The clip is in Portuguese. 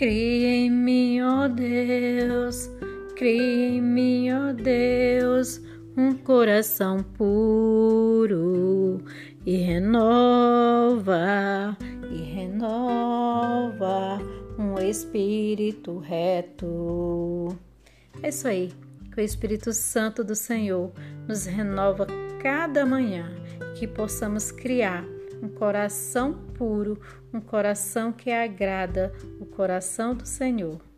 Cria em mim, ó Deus, cria em mim, ó Deus, um coração puro e renova, e renova um espírito reto. É isso aí, que o Espírito Santo do Senhor nos renova cada manhã, que possamos criar um coração puro, um coração que agrada o coração do Senhor.